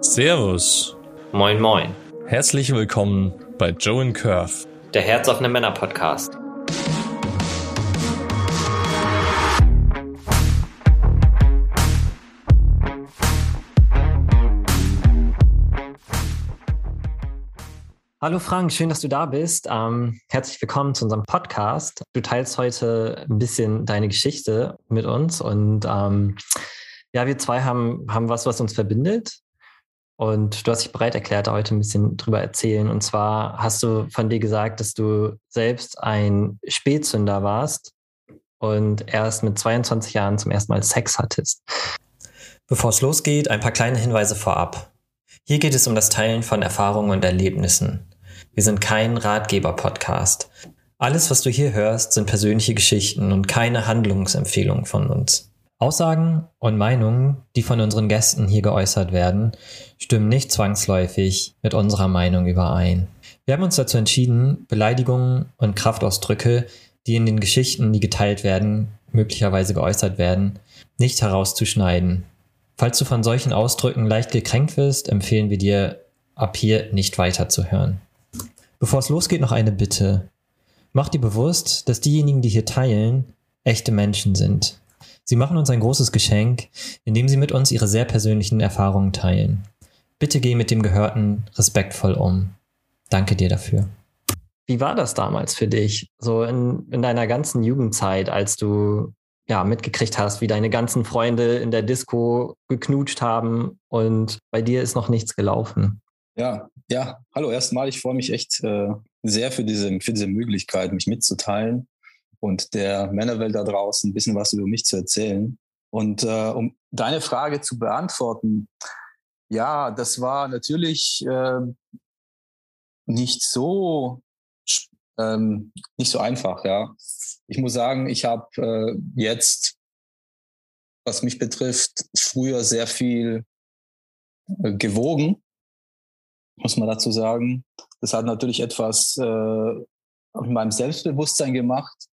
Servus. Moin, moin. Herzlich willkommen bei Joe and Curve. Der Herzoffene Männer Podcast. Hallo Frank, schön, dass du da bist. Ähm, herzlich willkommen zu unserem Podcast. Du teilst heute ein bisschen deine Geschichte mit uns und ähm, ja, wir zwei haben, haben was, was uns verbindet. Und du hast dich bereit erklärt, da heute ein bisschen drüber erzählen. Und zwar hast du von dir gesagt, dass du selbst ein Spätzünder warst und erst mit 22 Jahren zum ersten Mal Sex hattest. Bevor es losgeht, ein paar kleine Hinweise vorab. Hier geht es um das Teilen von Erfahrungen und Erlebnissen. Wir sind kein Ratgeber-Podcast. Alles, was du hier hörst, sind persönliche Geschichten und keine Handlungsempfehlungen von uns. Aussagen und Meinungen, die von unseren Gästen hier geäußert werden, stimmen nicht zwangsläufig mit unserer Meinung überein. Wir haben uns dazu entschieden, Beleidigungen und Kraftausdrücke, die in den Geschichten, die geteilt werden, möglicherweise geäußert werden, nicht herauszuschneiden. Falls du von solchen Ausdrücken leicht gekränkt wirst, empfehlen wir dir, ab hier nicht weiterzuhören. Bevor es losgeht, noch eine Bitte. Mach dir bewusst, dass diejenigen, die hier teilen, echte Menschen sind. Sie machen uns ein großes Geschenk, indem sie mit uns ihre sehr persönlichen Erfahrungen teilen. Bitte geh mit dem Gehörten respektvoll um. Danke dir dafür. Wie war das damals für dich, so in, in deiner ganzen Jugendzeit, als du ja mitgekriegt hast, wie deine ganzen Freunde in der Disco geknutscht haben und bei dir ist noch nichts gelaufen? Ja, ja, hallo erstmal. Ich freue mich echt äh, sehr für diese, für diese Möglichkeit, mich mitzuteilen und der Männerwelt da draußen ein bisschen was über mich zu erzählen. Und äh, um deine Frage zu beantworten, ja, das war natürlich äh, nicht so ähm, nicht so einfach. Ja, ich muss sagen, ich habe äh, jetzt, was mich betrifft, früher sehr viel äh, gewogen muss man dazu sagen. Das hat natürlich etwas äh, mit meinem Selbstbewusstsein gemacht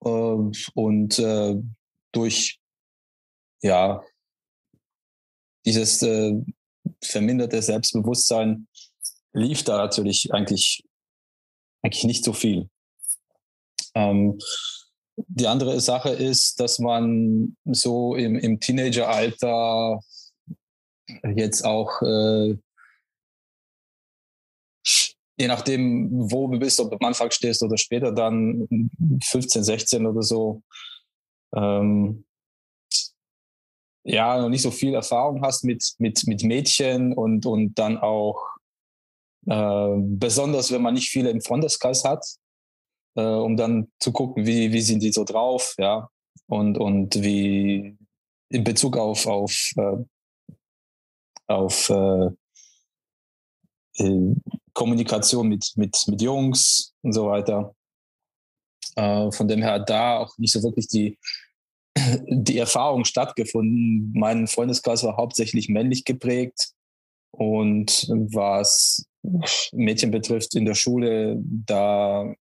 und äh, durch ja dieses äh, verminderte Selbstbewusstsein lief da natürlich eigentlich eigentlich nicht so viel. Ähm, die andere Sache ist, dass man so im, im Teenageralter jetzt auch äh, je nachdem, wo du bist, ob du am Anfang stehst oder später dann 15, 16 oder so, ähm, ja, noch nicht so viel Erfahrung hast mit, mit, mit Mädchen und, und dann auch, äh, besonders wenn man nicht viele im Freundeskreis hat, äh, um dann zu gucken, wie, wie sind die so drauf, ja, und, und wie in Bezug auf, auf, äh, auf äh, äh Kommunikation mit, mit, mit Jungs und so weiter. Äh, von dem her da auch nicht so wirklich die, die Erfahrung stattgefunden. Mein Freundeskreis war hauptsächlich männlich geprägt und was Mädchen betrifft in der Schule, da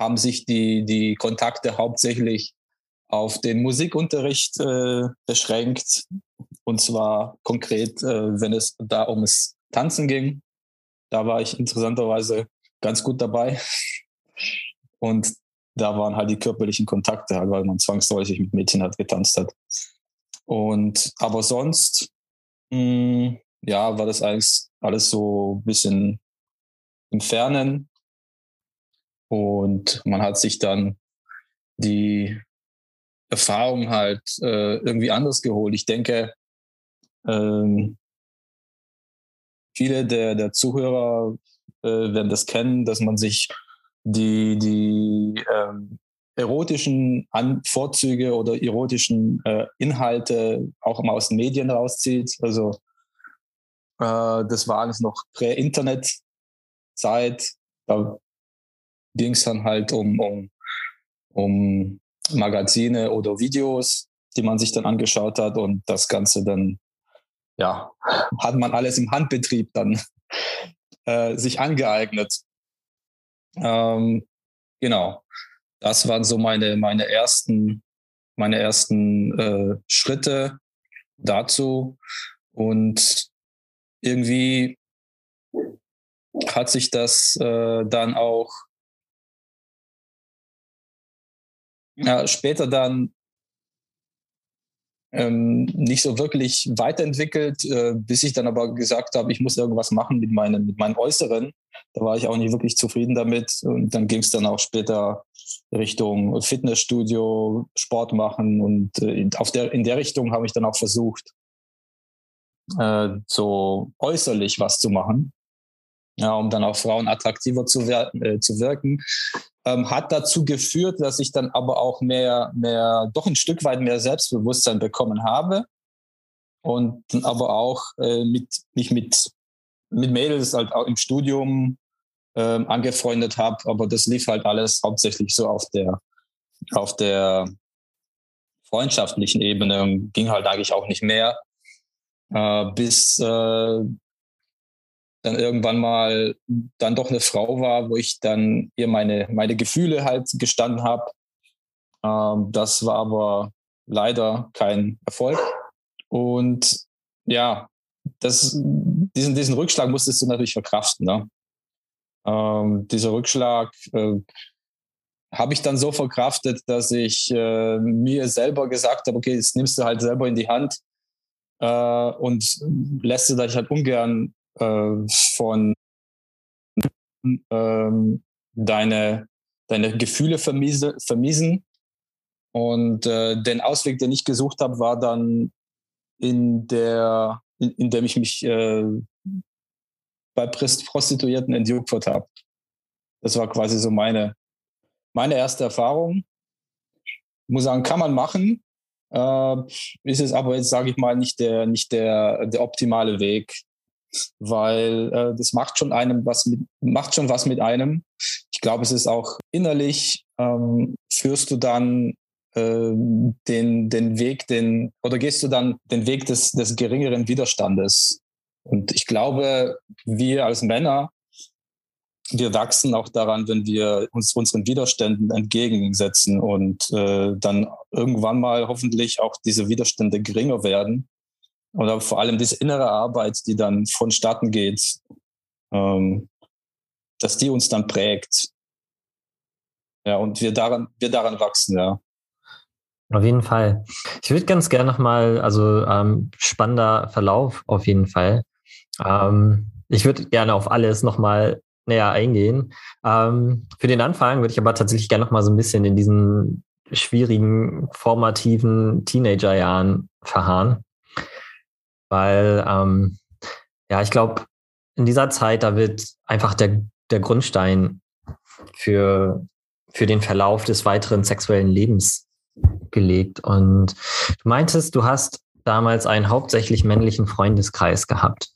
haben sich die, die Kontakte hauptsächlich auf den Musikunterricht äh, beschränkt. Und zwar konkret, äh, wenn es da ums Tanzen ging. Da war ich interessanterweise ganz gut dabei. Und da waren halt die körperlichen Kontakte, halt, weil man zwangsläufig mit Mädchen halt getanzt hat. Und aber sonst, mh, hm, ja, war das eigentlich alles so ein bisschen im Fernen. Und man hat sich dann die Erfahrung halt äh, irgendwie anders geholt. Ich denke, ähm, viele der, der Zuhörer äh, werden das kennen, dass man sich die, die ähm, erotischen An Vorzüge oder erotischen äh, Inhalte auch immer aus den Medien rauszieht. Also äh, das war alles noch Prä-Internet-Zeit. Da ging es dann halt um, um, um Magazine oder Videos, die man sich dann angeschaut hat und das Ganze dann ja, hat man alles im Handbetrieb dann äh, sich angeeignet. Ähm, genau, das waren so meine, meine ersten, meine ersten äh, Schritte dazu. Und irgendwie hat sich das äh, dann auch ja, später dann ähm, nicht so wirklich weiterentwickelt, äh, bis ich dann aber gesagt habe, ich muss irgendwas machen mit meinem, mit meinem Äußeren. Da war ich auch nicht wirklich zufrieden damit. Und dann ging es dann auch später Richtung Fitnessstudio, Sport machen. Und äh, auf der, in der Richtung habe ich dann auch versucht, äh, so äußerlich was zu machen ja, um dann auch Frauen attraktiver zu, wir äh, zu wirken. Ähm, hat dazu geführt, dass ich dann aber auch mehr, mehr, doch ein Stück weit mehr Selbstbewusstsein bekommen habe und dann aber auch äh, mit, mich mit, mit Mädels halt auch im Studium ähm, angefreundet habe. Aber das lief halt alles hauptsächlich so auf der, auf der freundschaftlichen Ebene und ging halt eigentlich auch nicht mehr. Äh, bis äh, dann irgendwann mal dann doch eine Frau war, wo ich dann ihr meine, meine Gefühle halt gestanden habe. Ähm, das war aber leider kein Erfolg. Und ja, das, diesen, diesen Rückschlag musstest du natürlich verkraften. Ne? Ähm, dieser Rückschlag äh, habe ich dann so verkraftet, dass ich äh, mir selber gesagt habe, okay, jetzt nimmst du halt selber in die Hand äh, und lässt du dich halt ungern äh, von ähm, deine, deine Gefühle vermiese, vermiesen. Und äh, den Ausweg, den ich gesucht habe, war dann in der, in, in dem ich mich äh, bei Prostituierten entjungfert habe. Das war quasi so meine, meine erste Erfahrung. Ich muss sagen, kann man machen. Äh, ist es aber jetzt, sage ich mal, nicht der, nicht der, der optimale Weg weil äh, das macht schon einem was mit, macht schon was mit einem. Ich glaube, es ist auch innerlich ähm, führst du dann äh, den, den Weg, den, oder gehst du dann den Weg des, des geringeren Widerstandes. Und ich glaube, wir als Männer, wir wachsen auch daran, wenn wir uns unseren Widerständen entgegensetzen und äh, dann irgendwann mal hoffentlich auch diese Widerstände geringer werden oder vor allem diese innere Arbeit, die dann vonstatten geht, ähm, dass die uns dann prägt. Ja, und wir daran, wir daran wachsen, ja. Auf jeden Fall. Ich würde ganz gerne nochmal, also ähm, spannender Verlauf auf jeden Fall. Ähm, ich würde gerne auf alles nochmal näher eingehen. Ähm, für den Anfang würde ich aber tatsächlich gerne nochmal so ein bisschen in diesen schwierigen, formativen Teenagerjahren verharren. Weil, ähm, ja, ich glaube, in dieser Zeit, da wird einfach der, der Grundstein für, für den Verlauf des weiteren sexuellen Lebens gelegt. Und du meintest, du hast damals einen hauptsächlich männlichen Freundeskreis gehabt.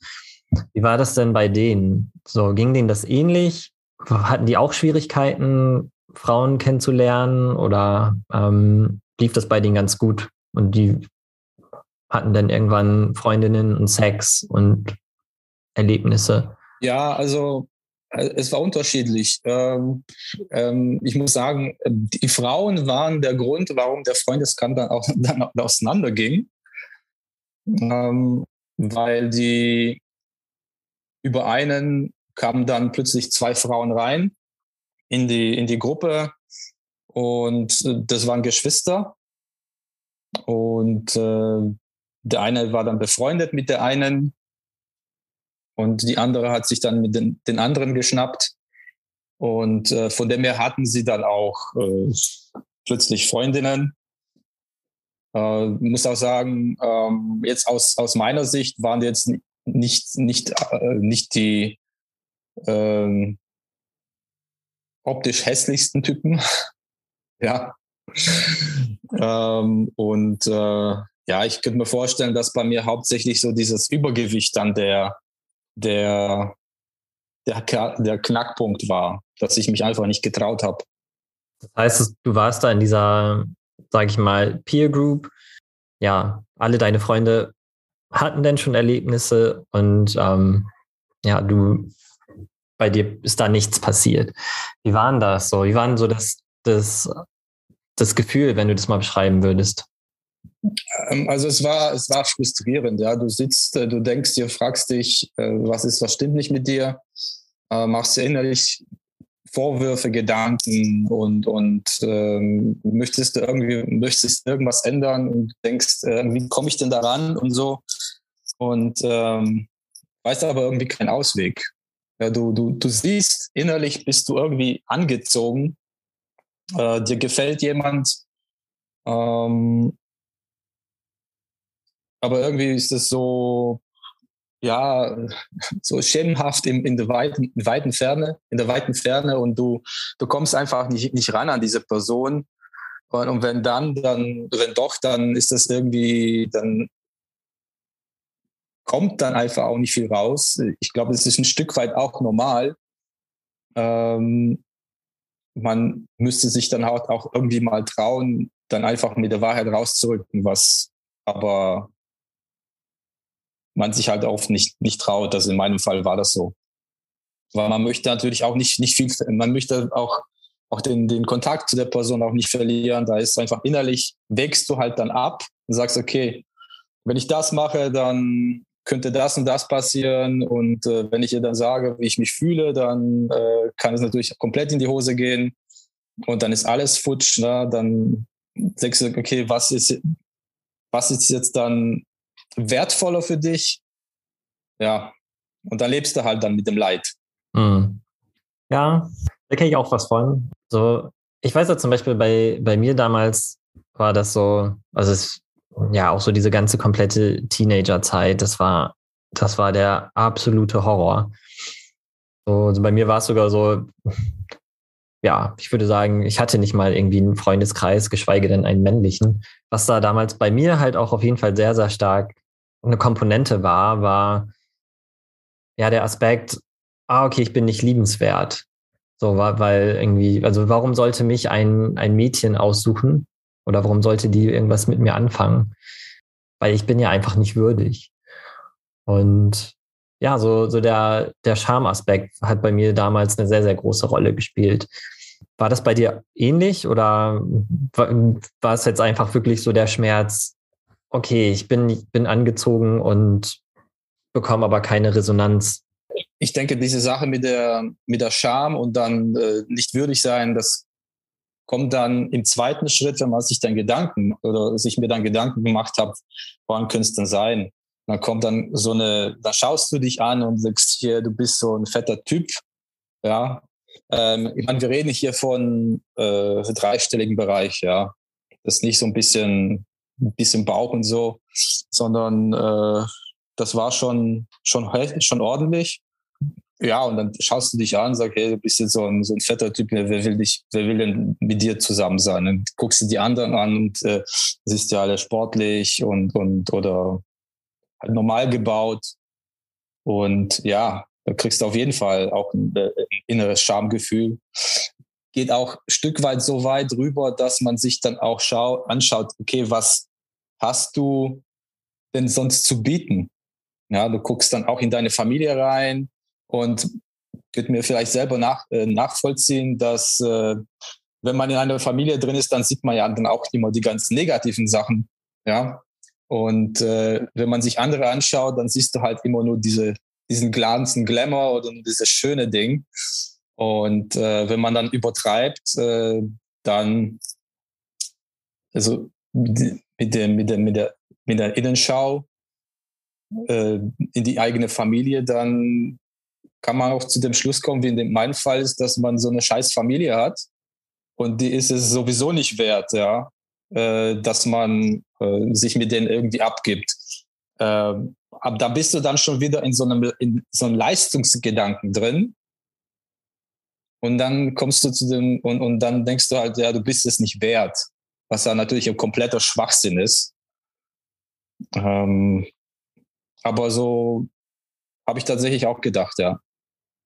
Wie war das denn bei denen? So, ging denen das ähnlich? Hatten die auch Schwierigkeiten, Frauen kennenzulernen oder ähm, lief das bei denen ganz gut? Und die hatten dann irgendwann Freundinnen und Sex und Erlebnisse? Ja, also äh, es war unterschiedlich. Ähm, ähm, ich muss sagen, die Frauen waren der Grund, warum der Freundeskreis dann auch dann auseinanderging, ähm, weil die über einen kamen dann plötzlich zwei Frauen rein in die in die Gruppe und äh, das waren Geschwister und äh, der eine war dann befreundet mit der einen und die andere hat sich dann mit den, den anderen geschnappt. Und äh, von dem her hatten sie dann auch äh, plötzlich Freundinnen. Äh, muss auch sagen, ähm, jetzt aus, aus meiner Sicht waren jetzt nicht, nicht, äh, nicht die ähm, optisch hässlichsten Typen. ja. ähm, und äh, ja, ich könnte mir vorstellen, dass bei mir hauptsächlich so dieses Übergewicht dann der, der, der, der Knackpunkt war, dass ich mich einfach nicht getraut habe. Das heißt, du warst da in dieser, sag ich mal, Peer Group. Ja, alle deine Freunde hatten denn schon Erlebnisse und ähm, ja, du, bei dir ist da nichts passiert. Wie waren das so? Wie war so das, das, das Gefühl, wenn du das mal beschreiben würdest? Ähm, also es war, es war frustrierend, ja. Du sitzt, äh, du denkst dir, fragst dich, äh, was ist, was stimmt nicht mit dir, äh, machst dir innerlich Vorwürfe, Gedanken und, und ähm, möchtest du irgendwie, möchtest irgendwas ändern und denkst, äh, wie komme ich denn daran und so. Und ähm, weißt aber irgendwie keinen Ausweg. Ja, du, du, du siehst, innerlich bist du irgendwie angezogen, äh, dir gefällt jemand, ähm, aber irgendwie ist es so, ja, so schemenhaft in, in der weiten, weiten Ferne, in der weiten Ferne und du, du kommst einfach nicht, nicht ran an diese Person. Und, und wenn dann, dann, wenn doch, dann ist das irgendwie, dann kommt dann einfach auch nicht viel raus. Ich glaube, es ist ein Stück weit auch normal. Ähm, man müsste sich dann halt auch irgendwie mal trauen, dann einfach mit der Wahrheit rauszurücken, was aber man sich halt oft nicht, nicht traut. Also in meinem Fall war das so. Weil man möchte natürlich auch nicht, nicht viel, man möchte auch, auch den, den Kontakt zu der Person auch nicht verlieren. Da ist einfach innerlich, wächst du halt dann ab und sagst, okay, wenn ich das mache, dann könnte das und das passieren. Und äh, wenn ich ihr dann sage, wie ich mich fühle, dann äh, kann es natürlich komplett in die Hose gehen. Und dann ist alles futsch. Ne? Dann denkst du, okay, was ist, was ist jetzt dann wertvoller für dich. Ja, und da lebst du halt dann mit dem Leid. Mhm. Ja, da kenne ich auch was von. So, ich weiß ja zum Beispiel bei, bei mir damals war das so, also es, ja, auch so diese ganze komplette Teenagerzeit, das war, das war der absolute Horror. So, also bei mir war es sogar so, ja, ich würde sagen, ich hatte nicht mal irgendwie einen Freundeskreis, geschweige denn einen männlichen. Was da damals bei mir halt auch auf jeden Fall sehr, sehr stark eine Komponente war, war ja der Aspekt, ah, okay, ich bin nicht liebenswert. So, war, weil irgendwie, also warum sollte mich ein, ein Mädchen aussuchen? Oder warum sollte die irgendwas mit mir anfangen? Weil ich bin ja einfach nicht würdig. Und ja, so, so der, der Schamaspekt hat bei mir damals eine sehr, sehr große Rolle gespielt. War das bei dir ähnlich oder war es jetzt einfach wirklich so der Schmerz, okay, ich bin, bin angezogen und bekomme aber keine Resonanz. Ich denke, diese Sache mit der, mit der Scham und dann äh, nicht würdig sein, das kommt dann im zweiten Schritt, wenn man sich dann Gedanken oder sich mir dann Gedanken gemacht hat, woran könnte es denn sein? Dann kommt dann so eine, da schaust du dich an und sagst hier, du bist so ein fetter Typ, ja. Ähm, ich meine, wir reden hier von äh, dreistelligen Bereich, ja. Das ist nicht so ein bisschen ein bisschen Bauch und so, sondern äh, das war schon, schon, schon ordentlich. Ja, und dann schaust du dich an und sagst, hey, du bist jetzt so ein, so ein fetter Typ, wer will, dich, wer will denn mit dir zusammen sein? Dann guckst du die anderen an und äh, siehst ja alle sportlich und, und oder halt normal gebaut. Und ja, da kriegst du auf jeden Fall auch ein, äh, ein inneres Schamgefühl geht auch ein Stück weit so weit rüber, dass man sich dann auch schau anschaut, okay, was, hast du denn sonst zu bieten? Ja, du guckst dann auch in deine Familie rein und könnt mir vielleicht selber nach, äh, nachvollziehen, dass äh, wenn man in einer Familie drin ist, dann sieht man ja dann auch immer die ganz negativen Sachen. Ja. Und äh, wenn man sich andere anschaut, dann siehst du halt immer nur diese, diesen ganzen Glamour oder dieses schöne Ding. Und äh, wenn man dann übertreibt, äh, dann, also mit der, mit der, mit der, mit der Innenschau äh, in die eigene Familie, dann kann man auch zu dem Schluss kommen, wie in meinem Fall ist, dass man so eine scheiß Familie hat und die ist es sowieso nicht wert, ja, äh, dass man äh, sich mit denen irgendwie abgibt. Äh, aber da bist du dann schon wieder in so einem, in so einem Leistungsgedanken drin. Und dann kommst du zu dem, und, und dann denkst du halt, ja, du bist es nicht wert was ja natürlich ein kompletter Schwachsinn ist. Ähm, aber so habe ich tatsächlich auch gedacht, ja.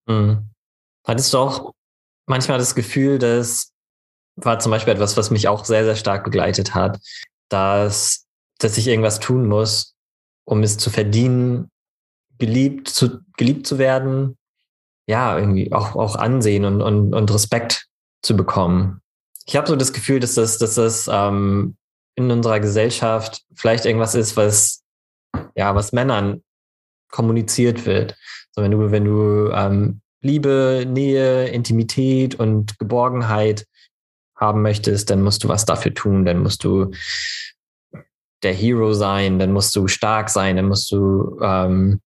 Mhm. Hattest du auch manchmal das Gefühl, dass war zum Beispiel etwas, was mich auch sehr, sehr stark begleitet hat, dass, dass ich irgendwas tun muss, um es zu verdienen, geliebt zu, geliebt zu werden, ja, irgendwie auch, auch Ansehen und, und, und Respekt zu bekommen ich habe so das Gefühl, dass das, dass das ähm, in unserer Gesellschaft vielleicht irgendwas ist, was ja, was Männern kommuniziert wird. So, wenn du, wenn du ähm, Liebe, Nähe, Intimität und Geborgenheit haben möchtest, dann musst du was dafür tun, dann musst du der Hero sein, dann musst du stark sein, dann musst du ähm,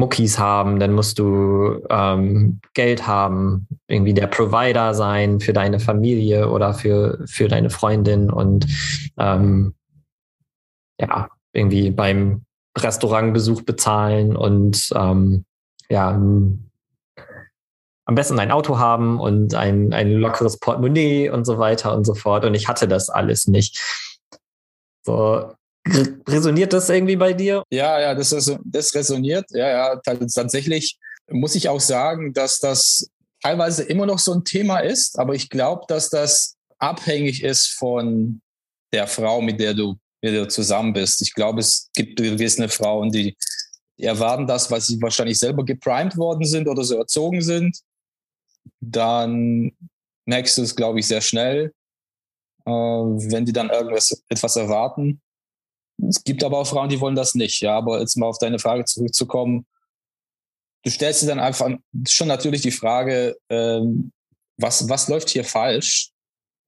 Muckis haben, dann musst du ähm, Geld haben, irgendwie der Provider sein für deine Familie oder für, für deine Freundin und ähm, ja, irgendwie beim Restaurantbesuch bezahlen und ähm, ja, am besten ein Auto haben und ein, ein lockeres Portemonnaie und so weiter und so fort. Und ich hatte das alles nicht. So, resoniert das irgendwie bei dir? Ja, ja, das, ist, das resoniert. Ja, ja, tatsächlich muss ich auch sagen, dass das teilweise immer noch so ein Thema ist, aber ich glaube, dass das abhängig ist von der Frau, mit der du, mit der du zusammen bist. Ich glaube, es gibt gewisse Frauen, die, erwarten das, weil sie wahrscheinlich selber geprimed worden sind oder so erzogen sind. Dann merkst du es, glaube ich, sehr schnell, äh, wenn die dann irgendwas etwas erwarten. Es gibt aber auch Frauen, die wollen das nicht. Ja, aber jetzt mal auf deine Frage zurückzukommen. Du stellst dir dann einfach schon natürlich die Frage, ähm, was, was läuft hier falsch?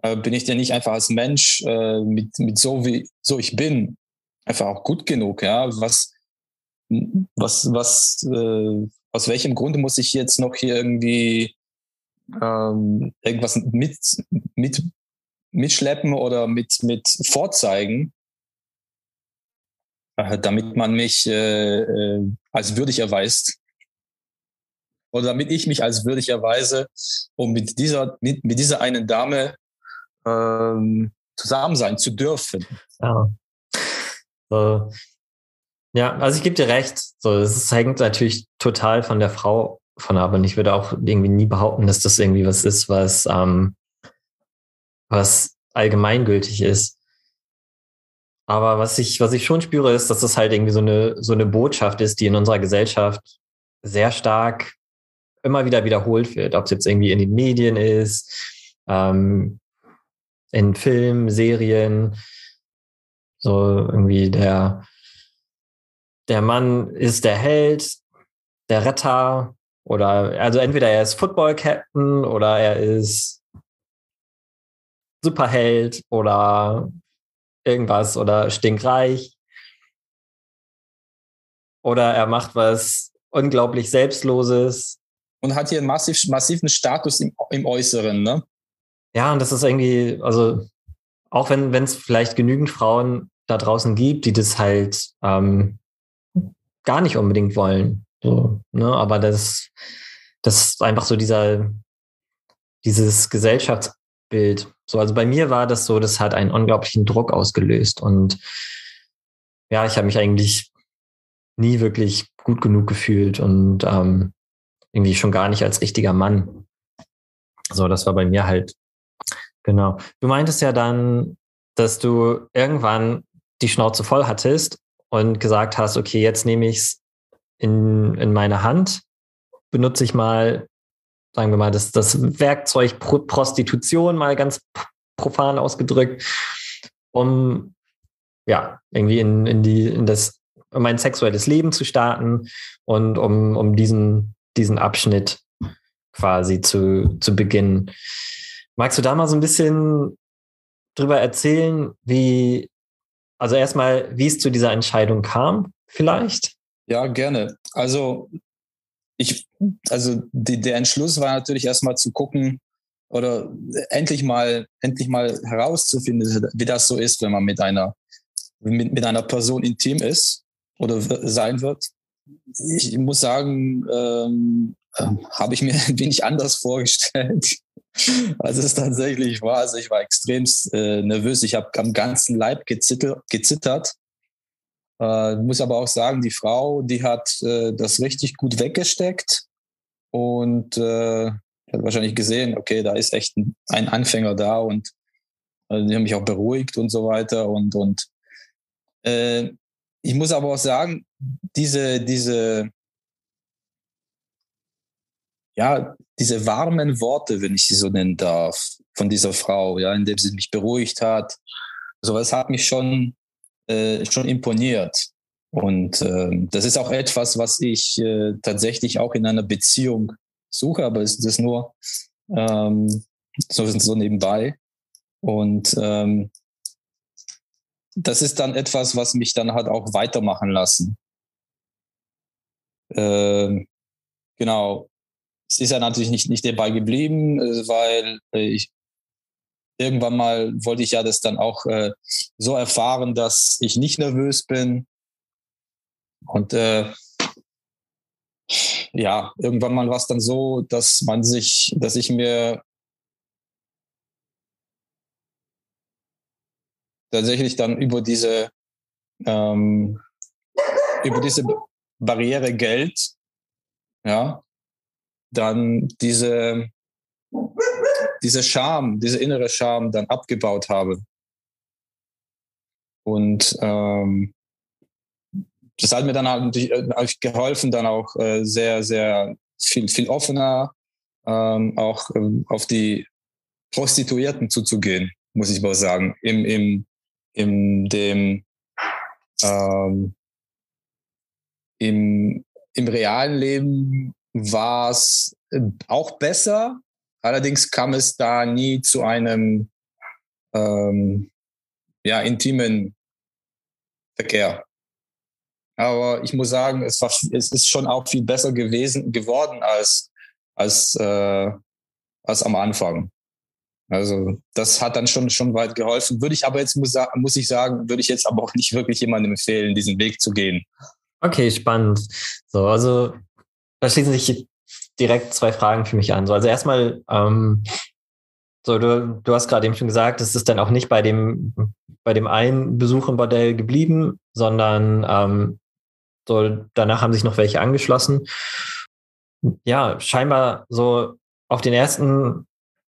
Äh, bin ich denn nicht einfach als Mensch äh, mit, mit so wie so ich bin einfach auch gut genug? Ja, was, was, was, äh, aus welchem Grunde muss ich jetzt noch hier irgendwie ähm, irgendwas mit, mit, mitschleppen oder mit, mit vorzeigen, damit man mich äh, äh, als würdig erweist. Oder damit ich mich als würdig erweise, um mit dieser, mit, mit dieser einen Dame ähm, zusammen sein zu dürfen. Ja. So. Ja, also ich gebe dir recht. So, es hängt natürlich total von der Frau von ab. Und ich würde auch irgendwie nie behaupten, dass das irgendwie was ist, was, ähm, was allgemeingültig ist. Aber was ich, was ich schon spüre, ist, dass das halt irgendwie so eine, so eine Botschaft ist, die in unserer Gesellschaft sehr stark immer wieder wiederholt wird. Ob es jetzt irgendwie in den Medien ist, ähm, in Filmen, Serien, so irgendwie der, der Mann ist der Held, der Retter, oder also entweder er ist Football Captain oder er ist Superheld oder irgendwas oder stinkreich. Oder er macht was unglaublich Selbstloses. Und hat hier einen massiv, massiven Status im, im Äußeren, ne? Ja, und das ist irgendwie, also auch wenn es vielleicht genügend Frauen da draußen gibt, die das halt ähm, gar nicht unbedingt wollen. So, ne? Aber das, das ist einfach so dieser, dieses Gesellschaftsbild. So, also bei mir war das so, das hat einen unglaublichen Druck ausgelöst. Und ja, ich habe mich eigentlich nie wirklich gut genug gefühlt und ähm, irgendwie schon gar nicht als richtiger Mann. So, das war bei mir halt, genau. Du meintest ja dann, dass du irgendwann die Schnauze voll hattest und gesagt hast, okay, jetzt nehme ich es in, in meine Hand, benutze ich mal, sagen wir mal, das, das Werkzeug Pro Prostitution mal ganz profan ausgedrückt, um ja, irgendwie in, in die, in das, um mein sexuelles Leben zu starten und um, um diesen, diesen Abschnitt quasi zu, zu beginnen. Magst du da mal so ein bisschen drüber erzählen, wie, also erstmal, wie es zu dieser Entscheidung kam, vielleicht? Ja, gerne. Also ich, also die, der Entschluss war natürlich erstmal zu gucken oder endlich mal, endlich mal herauszufinden, wie das so ist, wenn man mit einer, mit, mit einer Person intim ist oder sein wird. Ich muss sagen, ähm, äh, habe ich mir ein wenig anders vorgestellt, als es tatsächlich war. Also ich war extremst äh, nervös. Ich habe am ganzen Leib gezittert äh, muss aber auch sagen, die Frau, die hat äh, das richtig gut weggesteckt und äh, hat wahrscheinlich gesehen, okay, da ist echt ein, ein Anfänger da und äh, die haben mich auch beruhigt und so weiter. Und, und äh, ich muss aber auch sagen, diese, diese, ja, diese warmen Worte, wenn ich sie so nennen darf, von dieser Frau, ja, indem sie mich beruhigt hat, sowas hat mich schon, äh, schon imponiert. Und äh, das ist auch etwas, was ich äh, tatsächlich auch in einer Beziehung suche, aber es ist nur ähm, so, so nebenbei. Und ähm, das ist dann etwas, was mich dann halt auch weitermachen lassen. Ähm, genau. Es ist ja natürlich nicht, nicht dabei geblieben, äh, weil äh, ich irgendwann mal wollte ich ja das dann auch äh, so erfahren, dass ich nicht nervös bin. Und äh, ja, irgendwann mal war es dann so, dass man sich, dass ich mir tatsächlich dann über diese ähm, über diese Barriere Geld, ja, dann diese diese Scham, diese innere Scham dann abgebaut habe. Und ähm, das hat mir dann halt natürlich geholfen, dann auch äh, sehr, sehr viel, viel offener ähm, auch ähm, auf die Prostituierten zuzugehen, muss ich mal sagen. Im, im, in dem ähm, im, im realen Leben war es auch besser, allerdings kam es da nie zu einem ähm, ja, intimen Verkehr. Aber ich muss sagen, es, war, es ist schon auch viel besser gewesen, geworden als, als, äh, als am Anfang. Also das hat dann schon, schon weit geholfen. Würde ich aber jetzt, muss, muss ich sagen, würde ich jetzt aber auch nicht wirklich jemandem empfehlen, diesen Weg zu gehen. Okay, spannend. So, also da schließen sich direkt zwei Fragen für mich an. So, also erstmal, ähm, so, du, du hast gerade eben schon gesagt, es ist dann auch nicht bei dem, bei dem einen Besuch im Bordell geblieben, sondern ähm, so, danach haben sich noch welche angeschlossen. Ja, scheinbar so auf den ersten,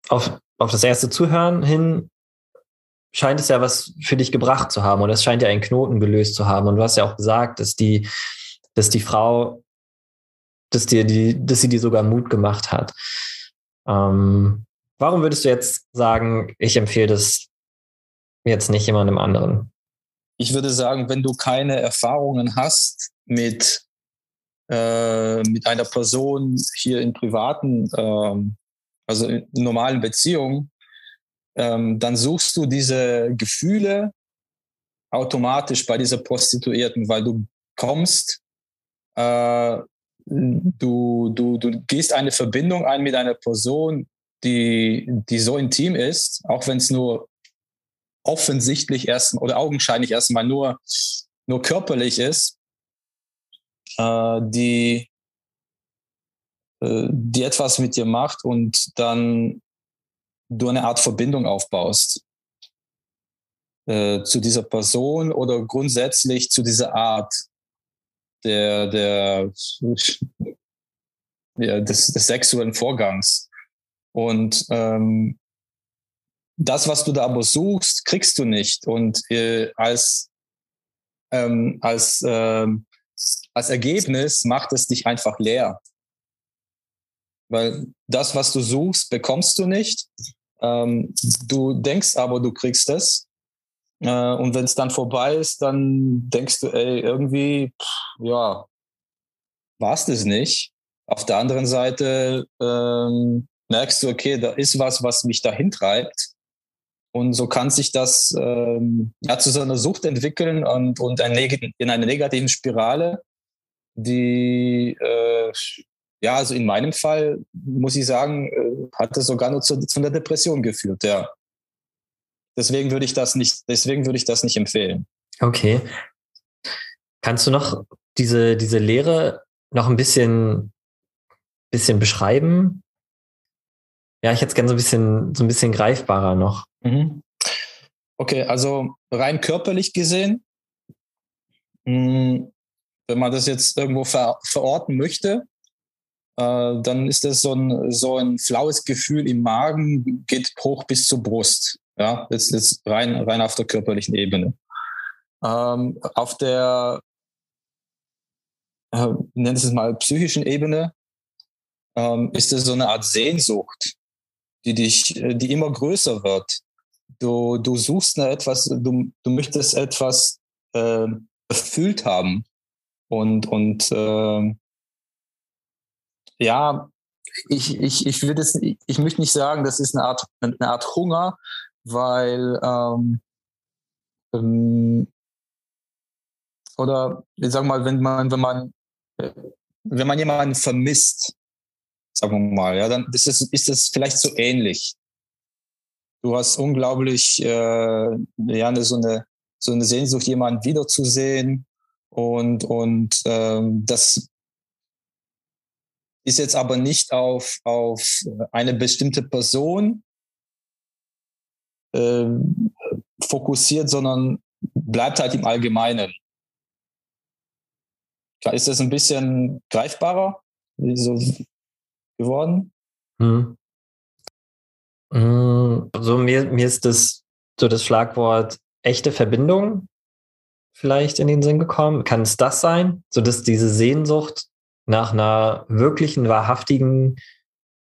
auf auf das erste Zuhören hin scheint es ja was für dich gebracht zu haben und es scheint ja einen Knoten gelöst zu haben. Und du hast ja auch gesagt, dass die, dass die Frau, dass dir die, dass sie dir sogar Mut gemacht hat. Ähm, warum würdest du jetzt sagen, ich empfehle das jetzt nicht jemandem anderen? Ich würde sagen, wenn du keine Erfahrungen hast mit, äh, mit einer Person hier in privaten ähm, also in normalen Beziehungen, ähm, dann suchst du diese Gefühle automatisch bei dieser Prostituierten, weil du kommst, äh, du, du, du gehst eine Verbindung ein mit einer Person, die, die so intim ist, auch wenn es nur offensichtlich erst oder augenscheinlich erstmal nur, nur körperlich ist, äh, die, äh, die etwas mit dir macht und dann du eine Art Verbindung aufbaust äh, zu dieser Person oder grundsätzlich zu dieser Art der, der, ja, des, des sexuellen Vorgangs. Und ähm, das, was du da aber suchst, kriegst du nicht. Und äh, als, ähm, als, äh, als Ergebnis macht es dich einfach leer weil das, was du suchst, bekommst du nicht. Ähm, du denkst aber, du kriegst es. Äh, und wenn es dann vorbei ist, dann denkst du, ey, irgendwie, pff, ja, war es das nicht. Auf der anderen Seite ähm, merkst du, okay, da ist was, was mich dahin treibt. Und so kann sich das ähm, ja, zu so einer Sucht entwickeln und, und ein in einer negativen Spirale, die äh, ja, also in meinem Fall muss ich sagen, äh, hat das sogar nur zu, zu einer Depression geführt, ja. Deswegen würde ich das nicht, deswegen würde ich das nicht empfehlen. Okay. Kannst du noch diese, diese Lehre noch ein bisschen, bisschen beschreiben? Ja, ich hätte es gerne so ein bisschen, so ein bisschen greifbarer noch. Mhm. Okay, also rein körperlich gesehen, hm, wenn man das jetzt irgendwo ver verorten möchte, äh, dann ist das so ein, so ein flaues Gefühl im Magen, geht hoch bis zur Brust. Ja, das ist rein, rein auf der körperlichen Ebene. Ähm, auf der, äh, Sie es mal, psychischen Ebene, ähm, ist es so eine Art Sehnsucht, die dich, die immer größer wird. du, du suchst nach etwas, du, du möchtest etwas äh, erfüllt haben. Und, und äh, ja, ich, ich, ich würde es, ich möchte nicht sagen, das ist eine Art, eine Art Hunger, weil ähm, ähm, oder ich sag mal, wenn man, wenn man, wenn man jemanden vermisst, sagen wir mal, ja, dann ist es, ist es vielleicht so ähnlich. Du hast unglaublich äh, ja, so eine so eine Sehnsucht, jemanden wiederzusehen. Und, und ähm, das ist jetzt aber nicht auf, auf eine bestimmte Person äh, fokussiert, sondern bleibt halt im Allgemeinen. Ist das ein bisschen greifbarer so geworden? Hm. hm. So mir, mir ist das so das Schlagwort echte Verbindung vielleicht in den Sinn gekommen? Kann es das sein, so dass diese Sehnsucht nach einer wirklichen, wahrhaftigen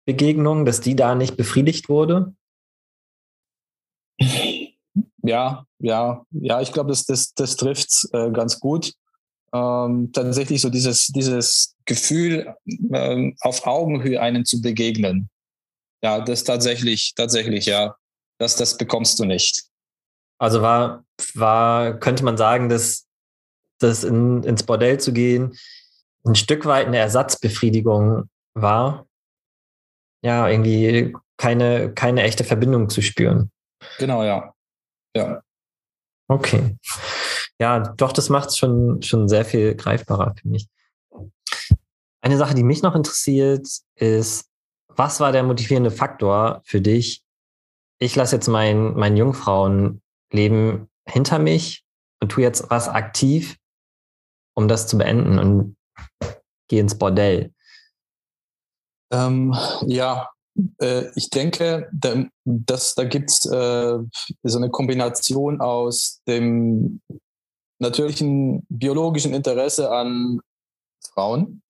Begegnung, dass die da nicht befriedigt wurde? Ja, ja, ja, ich glaube, das, das, das trifft äh, ganz gut. Ähm, tatsächlich so dieses, dieses Gefühl, ähm, auf Augenhöhe einen zu begegnen. Ja, das tatsächlich, tatsächlich, ja. Das, das bekommst du nicht. Also war, war, könnte man sagen, dass das in, ins Bordell zu gehen ein Stück weit eine Ersatzbefriedigung war. Ja, irgendwie keine, keine echte Verbindung zu spüren. Genau, ja. Ja. Okay. Ja, doch, das macht es schon, schon sehr viel greifbarer, finde ich. Eine Sache, die mich noch interessiert, ist, was war der motivierende Faktor für dich? Ich lasse jetzt mein, mein Jungfrauen Leben hinter mich und tue jetzt was aktiv, um das zu beenden und gehe ins Bordell? Ähm, ja, ich denke, da, dass, da gibt es äh, so eine Kombination aus dem natürlichen biologischen Interesse an Frauen,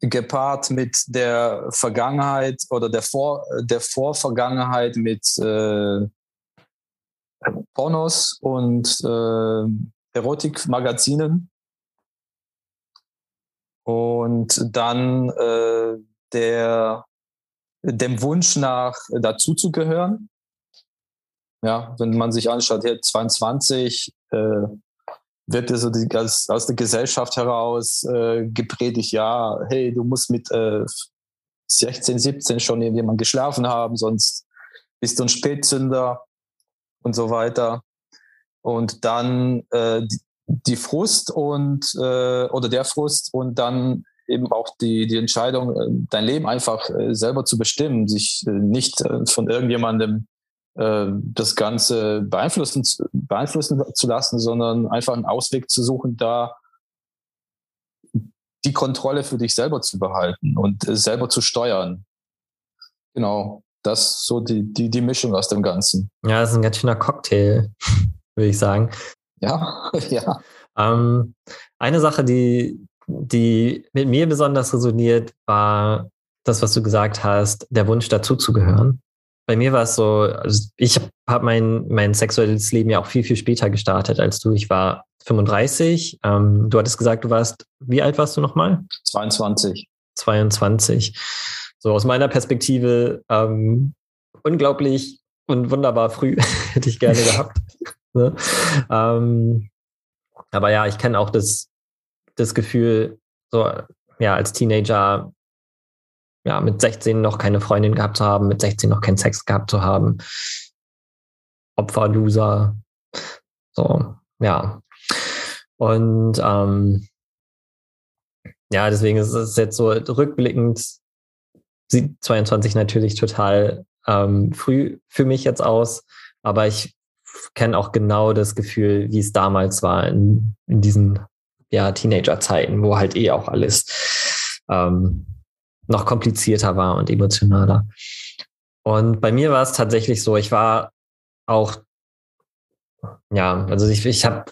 gepaart mit der Vergangenheit oder der, Vor, der Vorvergangenheit mit äh, Pornos und äh, Erotikmagazinen. Und dann äh, der, dem Wunsch nach dazuzugehören. Ja, wenn man sich anschaut, hier 22 äh, wird so die, aus, aus der Gesellschaft heraus äh, gepredigt, ja, hey, du musst mit äh, 16, 17 schon jemand geschlafen haben, sonst bist du ein Spätzünder und so weiter. Und dann äh, die, die Frust und äh, oder der Frust und dann eben auch die, die Entscheidung, äh, dein Leben einfach äh, selber zu bestimmen, sich äh, nicht von irgendjemandem das Ganze beeinflussen, beeinflussen zu lassen, sondern einfach einen Ausweg zu suchen, da die Kontrolle für dich selber zu behalten und selber zu steuern. Genau das ist so die, die, die Mischung aus dem Ganzen. Ja, das ist ein ganz schöner Cocktail, würde ich sagen. Ja, ja. Ähm, eine Sache, die, die mit mir besonders resoniert, war das, was du gesagt hast, der Wunsch dazuzugehören. Bei mir war es so, also ich habe mein, mein sexuelles Leben ja auch viel, viel später gestartet als du. Ich war 35. Ähm, du hattest gesagt, du warst, wie alt warst du nochmal? 22. 22 so aus meiner Perspektive ähm, unglaublich und wunderbar früh hätte ich gerne gehabt. ne? ähm, aber ja, ich kenne auch das, das Gefühl, so ja, als Teenager ja, mit 16 noch keine Freundin gehabt zu haben, mit 16 noch keinen Sex gehabt zu haben. Opfer, Loser. So, ja. Und ähm, ja, deswegen ist es jetzt so rückblickend sieht 22 natürlich total ähm, früh für mich jetzt aus, aber ich kenne auch genau das Gefühl, wie es damals war in, in diesen ja, Teenager-Zeiten, wo halt eh auch alles ähm, noch komplizierter war und emotionaler. Und bei mir war es tatsächlich so, ich war auch, ja, also ich, ich habe,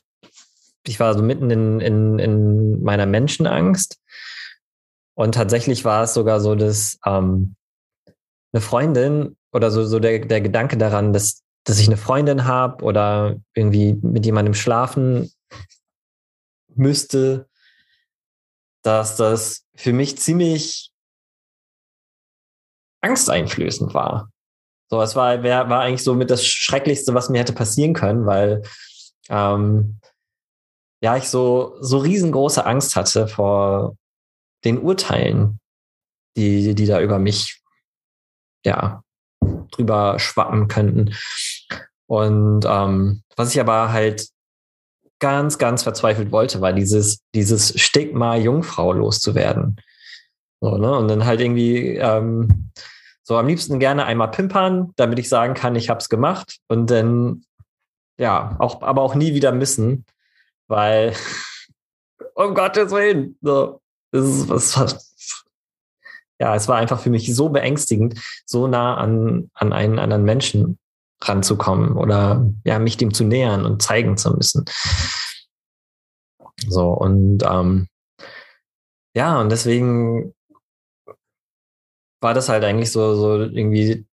ich war so mitten in, in, in meiner Menschenangst und tatsächlich war es sogar so, dass ähm, eine Freundin oder so, so der, der Gedanke daran, dass, dass ich eine Freundin habe oder irgendwie mit jemandem schlafen müsste, dass das für mich ziemlich angsteinflößend war. So, es war, wär, war eigentlich so mit das Schrecklichste, was mir hätte passieren können, weil ähm, ja, ich so, so riesengroße Angst hatte vor den Urteilen, die, die da über mich, ja, drüber schwappen könnten. Und ähm, was ich aber halt ganz, ganz verzweifelt wollte, war dieses, dieses Stigma, Jungfrau loszuwerden. So, ne? Und dann halt irgendwie ähm, so am liebsten gerne einmal pimpern, damit ich sagen kann, ich habe es gemacht. Und dann, ja, auch, aber auch nie wieder missen, weil, um Gottes Willen, so, das ist was, ja, es war einfach für mich so beängstigend, so nah an, an einen anderen Menschen ranzukommen oder ja, mich dem zu nähern und zeigen zu müssen. So, und ähm, ja, und deswegen war das halt eigentlich so, so irgendwie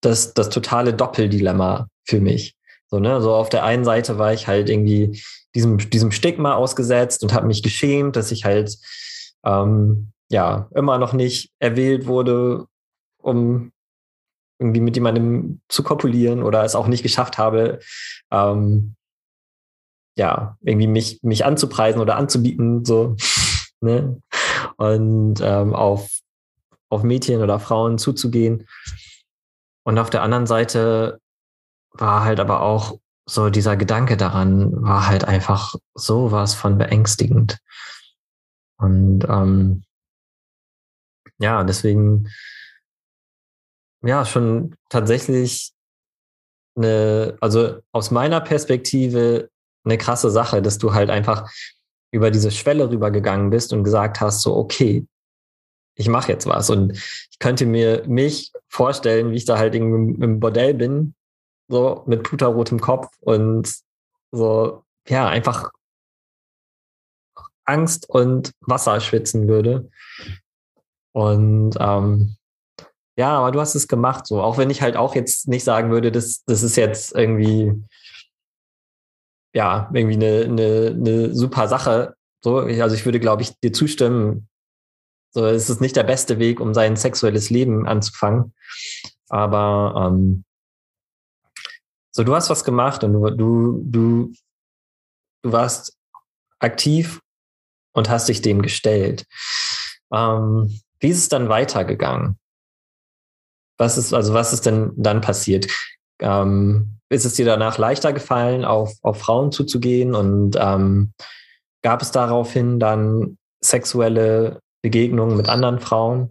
das, das totale Doppeldilemma für mich. So, ne, so auf der einen Seite war ich halt irgendwie diesem, diesem Stigma ausgesetzt und habe mich geschämt, dass ich halt ähm, ja immer noch nicht erwählt wurde, um irgendwie mit jemandem zu kopulieren oder es auch nicht geschafft habe, ähm, ja, irgendwie mich, mich anzupreisen oder anzubieten, so, ne? Und ähm, auf, auf Mädchen oder Frauen zuzugehen. Und auf der anderen Seite war halt aber auch so dieser Gedanke daran, war halt einfach sowas von beängstigend. Und ähm, ja, deswegen ja, schon tatsächlich eine, also aus meiner Perspektive eine krasse Sache, dass du halt einfach über diese Schwelle rübergegangen bist und gesagt hast, so, okay, ich mache jetzt was. Und ich könnte mir mich vorstellen, wie ich da halt im, im Bordell bin, so mit puterrotem Kopf und so, ja, einfach Angst und Wasser schwitzen würde. Und ähm, ja, aber du hast es gemacht, so. Auch wenn ich halt auch jetzt nicht sagen würde, das, das ist jetzt irgendwie, ja, irgendwie eine, eine, eine super Sache. So, also ich würde, glaube ich, dir zustimmen. So, es ist nicht der beste Weg, um sein sexuelles Leben anzufangen. Aber ähm, so, du hast was gemacht und du, du, du, du warst aktiv und hast dich dem gestellt. Ähm, wie ist es dann weitergegangen? Was ist, also was ist denn dann passiert? Ähm, ist es dir danach leichter gefallen, auf, auf Frauen zuzugehen? Und ähm, gab es daraufhin dann sexuelle Begegnungen mit anderen Frauen?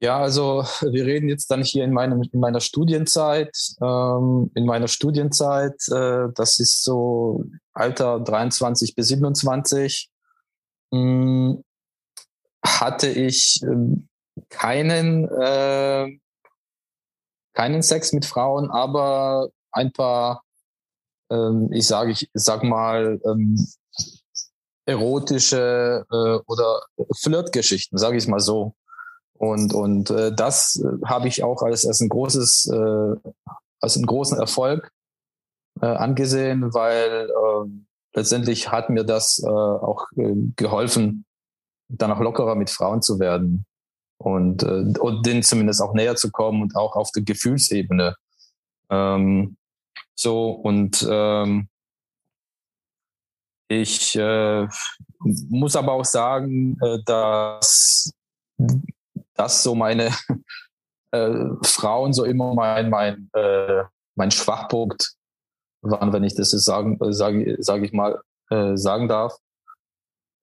Ja, also wir reden jetzt dann hier in, meinem, in meiner Studienzeit. Ähm, in meiner Studienzeit, äh, das ist so Alter 23 bis 27, mh, hm, hatte ich äh, keinen äh, keinen Sex mit Frauen, aber ein paar, ähm, ich sage, ich sag mal, ähm, erotische äh, oder Flirtgeschichten, sage ich mal so. Und, und äh, das habe ich auch als, als ein großes, äh, als einen großen Erfolg äh, angesehen, weil äh, letztendlich hat mir das äh, auch äh, geholfen, dann auch lockerer mit Frauen zu werden und, äh, und denen zumindest auch näher zu kommen und auch auf der Gefühlsebene. Ähm, so und ähm, ich äh, muss aber auch sagen, äh, dass dass so meine äh, Frauen so immer mein mein äh, mein Schwachpunkt waren, wenn ich das jetzt sagen sage sage ich mal äh, sagen darf,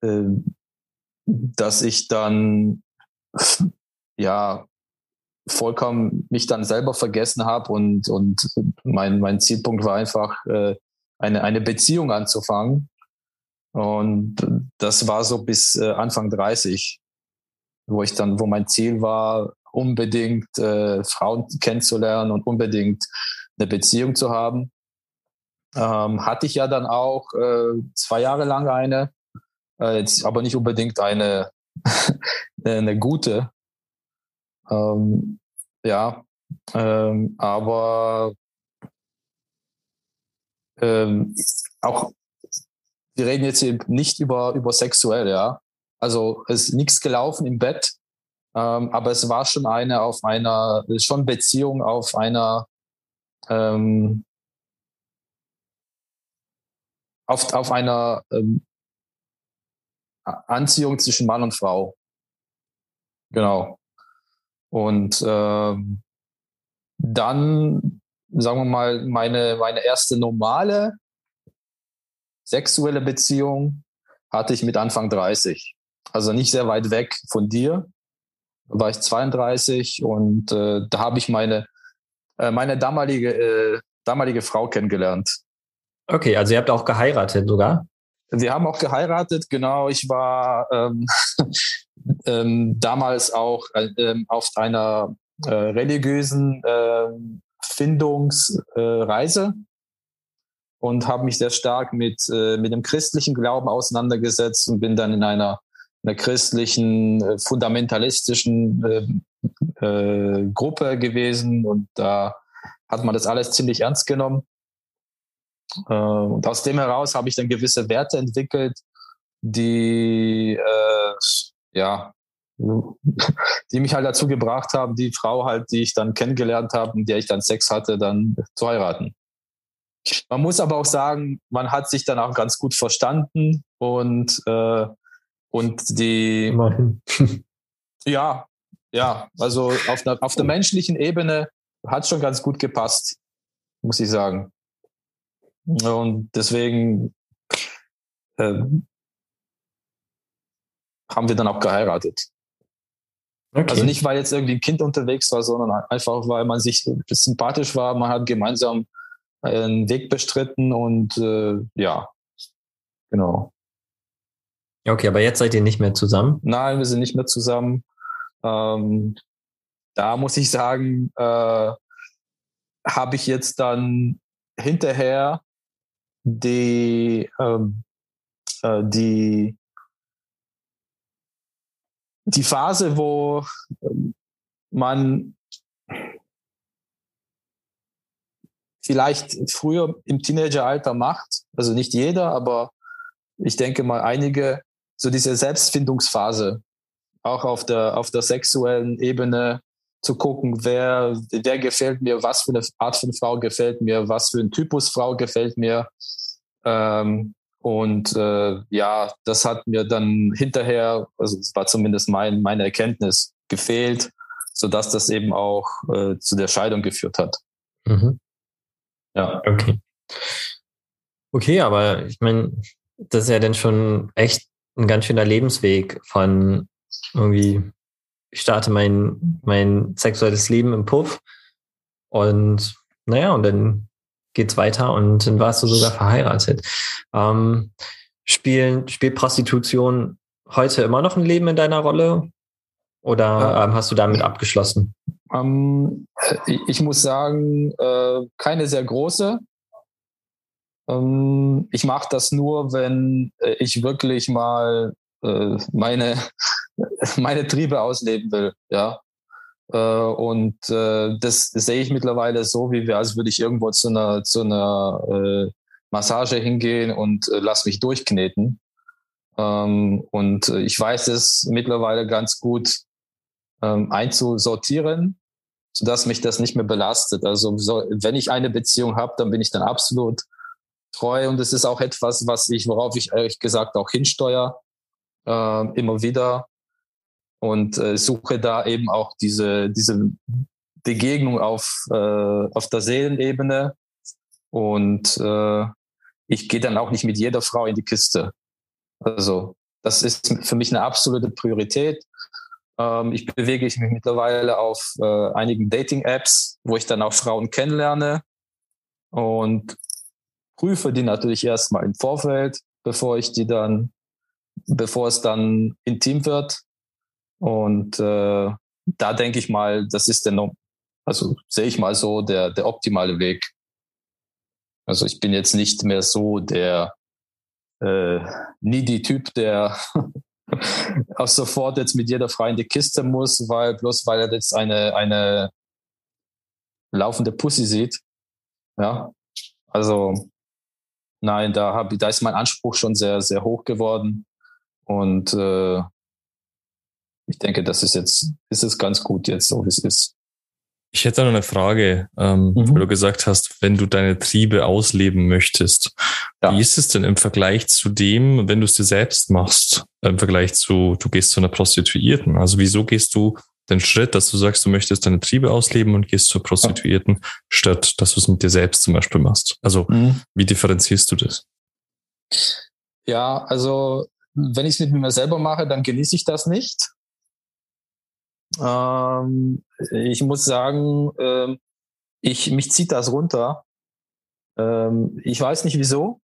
äh, dass ich dann ja vollkommen mich dann selber vergessen habe und, und mein, mein Zielpunkt war einfach, äh, eine, eine Beziehung anzufangen. Und das war so bis äh, Anfang 30, wo ich dann, wo mein Ziel war, unbedingt äh, Frauen kennenzulernen und unbedingt eine Beziehung zu haben. Ähm, hatte ich ja dann auch äh, zwei Jahre lang eine, äh, jetzt aber nicht unbedingt eine, eine gute. Ähm, ja, Ähm, aber ähm, auch, wir reden jetzt eben nicht über, über sexuell, ja. Also es ist nichts gelaufen im Bett, ähm, aber es war schon eine auf einer, schon Beziehung auf einer, ähm, auf, auf einer ähm, Anziehung zwischen Mann und Frau. Genau. Und ähm, dann, sagen wir mal, meine, meine erste normale sexuelle Beziehung hatte ich mit Anfang 30. Also nicht sehr weit weg von dir. Da war ich 32 und äh, da habe ich meine, äh, meine damalige, äh, damalige Frau kennengelernt. Okay, also ihr habt auch geheiratet sogar? Wir haben auch geheiratet, genau. Ich war ähm, ähm, damals auch äh, ähm, auf einer äh, religiösen äh, Findungsreise äh, und habe mich sehr stark mit, äh, mit dem christlichen Glauben auseinandergesetzt und bin dann in einer, einer christlichen, äh, fundamentalistischen Gruppe gewesen und da hat man das alles ziemlich ernst genommen. Und aus dem heraus habe ich dann gewisse Werte entwickelt, die ja die mich halt dazu gebracht haben, die Frau halt, die ich dann kennengelernt habe, mit der ich dann Sex hatte, dann zu heiraten. Man muss aber auch sagen, man hat sich dann auch ganz gut verstanden und äh, und die Immerhin. ja ja also auf der auf der menschlichen Ebene hat schon ganz gut gepasst, muss ich sagen. Und deswegen äh, haben wir dann auch geheiratet. Okay. Also nicht, weil jetzt irgendwie ein Kind unterwegs war, sondern einfach, weil man sich sympathisch war, man hat gemeinsam einen Weg bestritten und äh, ja, genau. Okay, aber jetzt seid ihr nicht mehr zusammen? Nein, wir sind nicht mehr zusammen. Ähm, da muss ich sagen, äh, habe ich jetzt dann hinterher die, ähm, äh, die die Phase, wo ähm, man vielleicht früher im Teenageralter macht, also nicht jeder, aber ich denke mal einige, so diese Selbstfindungsphase, auch auf der, auf der sexuellen Ebene zu gucken, wer, wer gefällt mir, was für eine Art von Frau gefällt mir, was für ein Typus Frau gefällt mir. Ähm, und äh, ja, das hat mir dann hinterher, also es war zumindest mein, meine Erkenntnis, gefehlt, sodass das eben auch äh, zu der Scheidung geführt hat. Mhm. Ja. Okay. Okay, aber ich meine, das ist ja dann schon echt ein ganz schöner Lebensweg von irgendwie, ich starte mein, mein sexuelles Leben im Puff und naja, und dann geht's weiter und dann warst du sogar verheiratet. Ähm, spielen, spielt Prostitution heute immer noch ein Leben in deiner Rolle? Oder ähm, hast du damit abgeschlossen? Ähm, ich muss sagen, äh, keine sehr große. Ähm, ich mache das nur, wenn äh, ich wirklich mal äh, meine, meine Triebe ausleben will. Ja. Äh, und äh, das, sehe ich mittlerweile so, wie wir, als würde ich irgendwo zu einer, zu einer äh, Massage hingehen und äh, lass mich durchkneten. Ähm, und äh, ich weiß es mittlerweile ganz gut ähm, einzusortieren, sodass mich das nicht mehr belastet. Also so, wenn ich eine Beziehung habe, dann bin ich dann absolut treu und es ist auch etwas, was ich, worauf ich ehrlich gesagt auch hinsteuere, äh, immer wieder und äh, suche da eben auch diese, diese Begegnung auf, äh, auf der Seelenebene. Und äh, ich gehe dann auch nicht mit jeder Frau in die Kiste. Also das ist für mich eine absolute Priorität. Ähm, ich bewege mich mittlerweile auf äh, einigen Dating-Apps, wo ich dann auch Frauen kennenlerne und prüfe die natürlich erstmal im Vorfeld, bevor ich die dann, bevor es dann intim wird. Und äh, da denke ich mal, das ist der, also sehe ich mal so der, der optimale Weg. Also ich bin jetzt nicht mehr so der äh, needy Typ, der auch sofort jetzt mit jeder Frau in die Kiste muss, weil bloß weil er jetzt eine, eine laufende Pussy sieht. Ja, also nein, da, hab, da ist mein Anspruch schon sehr, sehr hoch geworden. Und äh, ich denke, das ist jetzt, ist es ganz gut jetzt, so wie es ist. Ich hätte noch eine Frage, ähm, mhm. weil du gesagt hast, wenn du deine Triebe ausleben möchtest. Ja. Wie ist es denn im Vergleich zu dem, wenn du es dir selbst machst, im Vergleich zu, du gehst zu einer Prostituierten? Also wieso gehst du den Schritt, dass du sagst, du möchtest deine Triebe ausleben und gehst zur Prostituierten, ja. statt dass du es mit dir selbst zum Beispiel machst? Also mhm. wie differenzierst du das? Ja, also wenn ich es mit mir selber mache, dann genieße ich das nicht. Ähm, ich muss sagen, ähm, ich, mich zieht das runter. Ähm, ich weiß nicht wieso,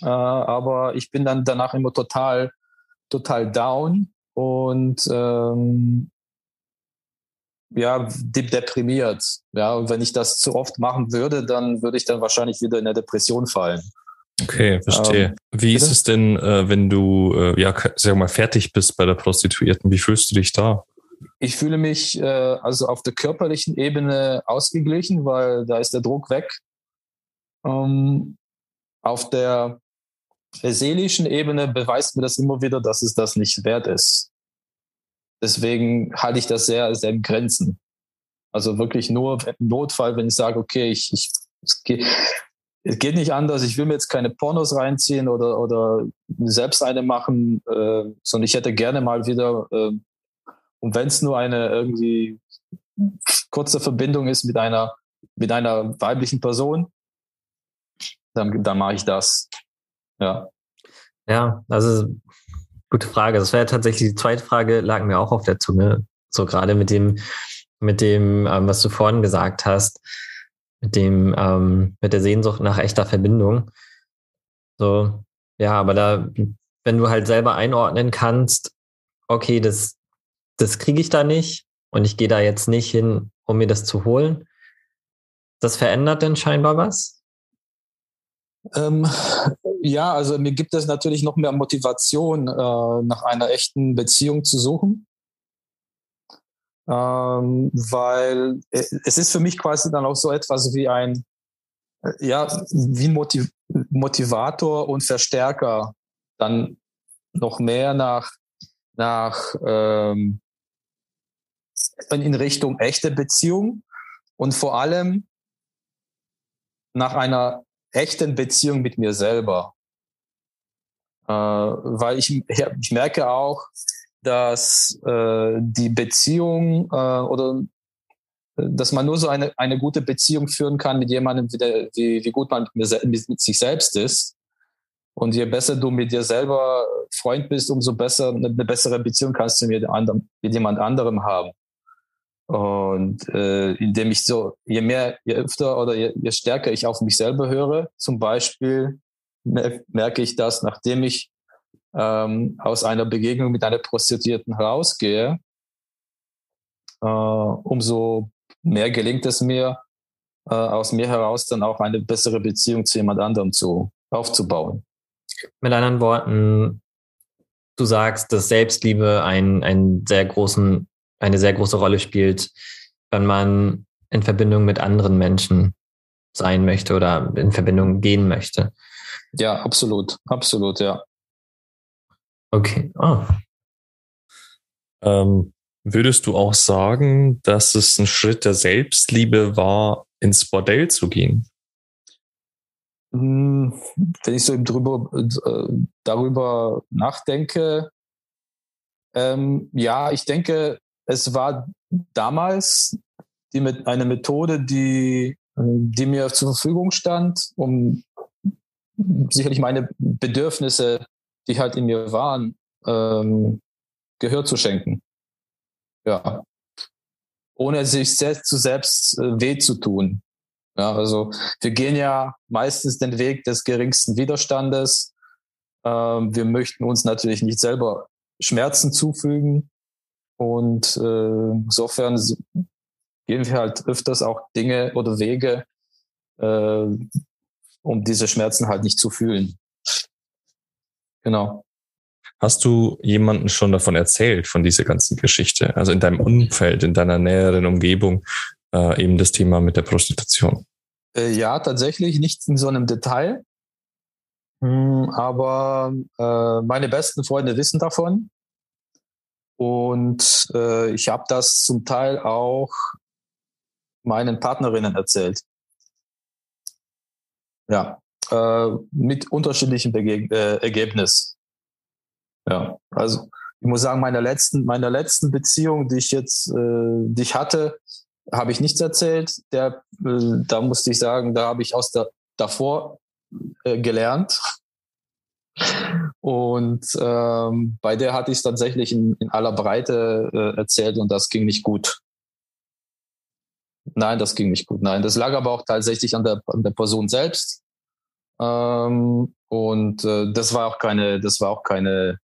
äh, aber ich bin dann danach immer total, total down und ähm, ja, deprimiert. Ja, und wenn ich das zu oft machen würde, dann würde ich dann wahrscheinlich wieder in eine Depression fallen. Okay, verstehe. Ähm, Wie bitte? ist es denn, äh, wenn du, äh, ja, sag mal, fertig bist bei der Prostituierten? Wie fühlst du dich da? Ich fühle mich äh, also auf der körperlichen Ebene ausgeglichen, weil da ist der Druck weg. Ähm, auf der seelischen Ebene beweist mir das immer wieder, dass es das nicht wert ist. Deswegen halte ich das sehr, sehr in Grenzen. Also wirklich nur im Notfall, wenn ich sage, okay, ich, ich es, geht, nicht anders, ich will mir jetzt keine Pornos reinziehen oder, oder selbst eine machen, äh, sondern ich hätte gerne mal wieder äh, und wenn es nur eine irgendwie kurze Verbindung ist mit einer, mit einer weiblichen Person, dann, dann mache ich das. Ja. Ja, also gute Frage. Das wäre tatsächlich die zweite Frage, lag mir auch auf der Zunge. So gerade mit dem, mit dem, ähm, was du vorhin gesagt hast, mit dem, ähm, mit der Sehnsucht nach echter Verbindung. So, ja, aber da, wenn du halt selber einordnen kannst, okay, das, das kriege ich da nicht und ich gehe da jetzt nicht hin, um mir das zu holen. Das verändert denn scheinbar was? Ähm, ja, also mir gibt es natürlich noch mehr Motivation, äh, nach einer echten Beziehung zu suchen. Ähm, weil äh, es ist für mich quasi dann auch so etwas wie ein, äh, ja, wie Motiv Motivator und Verstärker, dann noch mehr nach, nach ähm, in Richtung echte Beziehung und vor allem nach einer echten Beziehung mit mir selber. Äh, weil ich, ich merke auch, dass äh, die Beziehung äh, oder dass man nur so eine, eine gute Beziehung führen kann mit jemandem, wie, der, wie, wie gut man mit, mit, sich selbst ist. Und je besser du mit dir selber Freund bist, umso besser eine, eine bessere Beziehung kannst du mit, anderen, mit jemand anderem haben. Und äh, indem ich so, je mehr, je öfter oder je, je stärker ich auf mich selber höre, zum Beispiel merke ich das, nachdem ich ähm, aus einer Begegnung mit einer Prostituierten herausgehe, äh, umso mehr gelingt es mir, äh, aus mir heraus dann auch eine bessere Beziehung zu jemand anderem zu, aufzubauen. Mit anderen Worten, du sagst, dass Selbstliebe einen, einen sehr großen eine sehr große Rolle spielt, wenn man in Verbindung mit anderen Menschen sein möchte oder in Verbindung gehen möchte. Ja, absolut, absolut, ja. Okay. Oh. Ähm, würdest du auch sagen, dass es ein Schritt der Selbstliebe war, ins Bordell zu gehen? Hm, wenn ich so drüber, äh, darüber nachdenke, ähm, ja, ich denke, es war damals die mit, eine Methode, die, die mir zur Verfügung stand, um sicherlich meine Bedürfnisse, die halt in mir waren, ähm, Gehör zu schenken. Ja. Ohne sich selbst zu selbst äh, weh zu tun. Ja, also wir gehen ja meistens den Weg des geringsten Widerstandes. Ähm, wir möchten uns natürlich nicht selber Schmerzen zufügen. Und äh, insofern gehen wir halt öfters auch Dinge oder Wege, äh, um diese Schmerzen halt nicht zu fühlen. Genau. Hast du jemanden schon davon erzählt, von dieser ganzen Geschichte? Also in deinem Umfeld, in deiner näheren Umgebung, äh, eben das Thema mit der Prostitution? Äh, ja, tatsächlich nicht in so einem Detail. Hm, aber äh, meine besten Freunde wissen davon. Und äh, ich habe das zum Teil auch meinen Partnerinnen erzählt. Ja, äh, mit unterschiedlichem Bege äh, Ergebnis. Ja, also ich muss sagen, meiner letzten, meiner letzten Beziehung, die ich jetzt, äh, die ich hatte, habe ich nichts erzählt. Der, äh, da musste ich sagen, da habe ich aus der davor äh, gelernt. Und ähm, bei der hatte ich es tatsächlich in, in, aller Breite äh, erzählt und das ging nicht gut. Nein, das ging nicht gut. Nein, das lag aber auch tatsächlich an der, an der Person selbst. Ähm, und äh, das war auch keine, das war auch keine,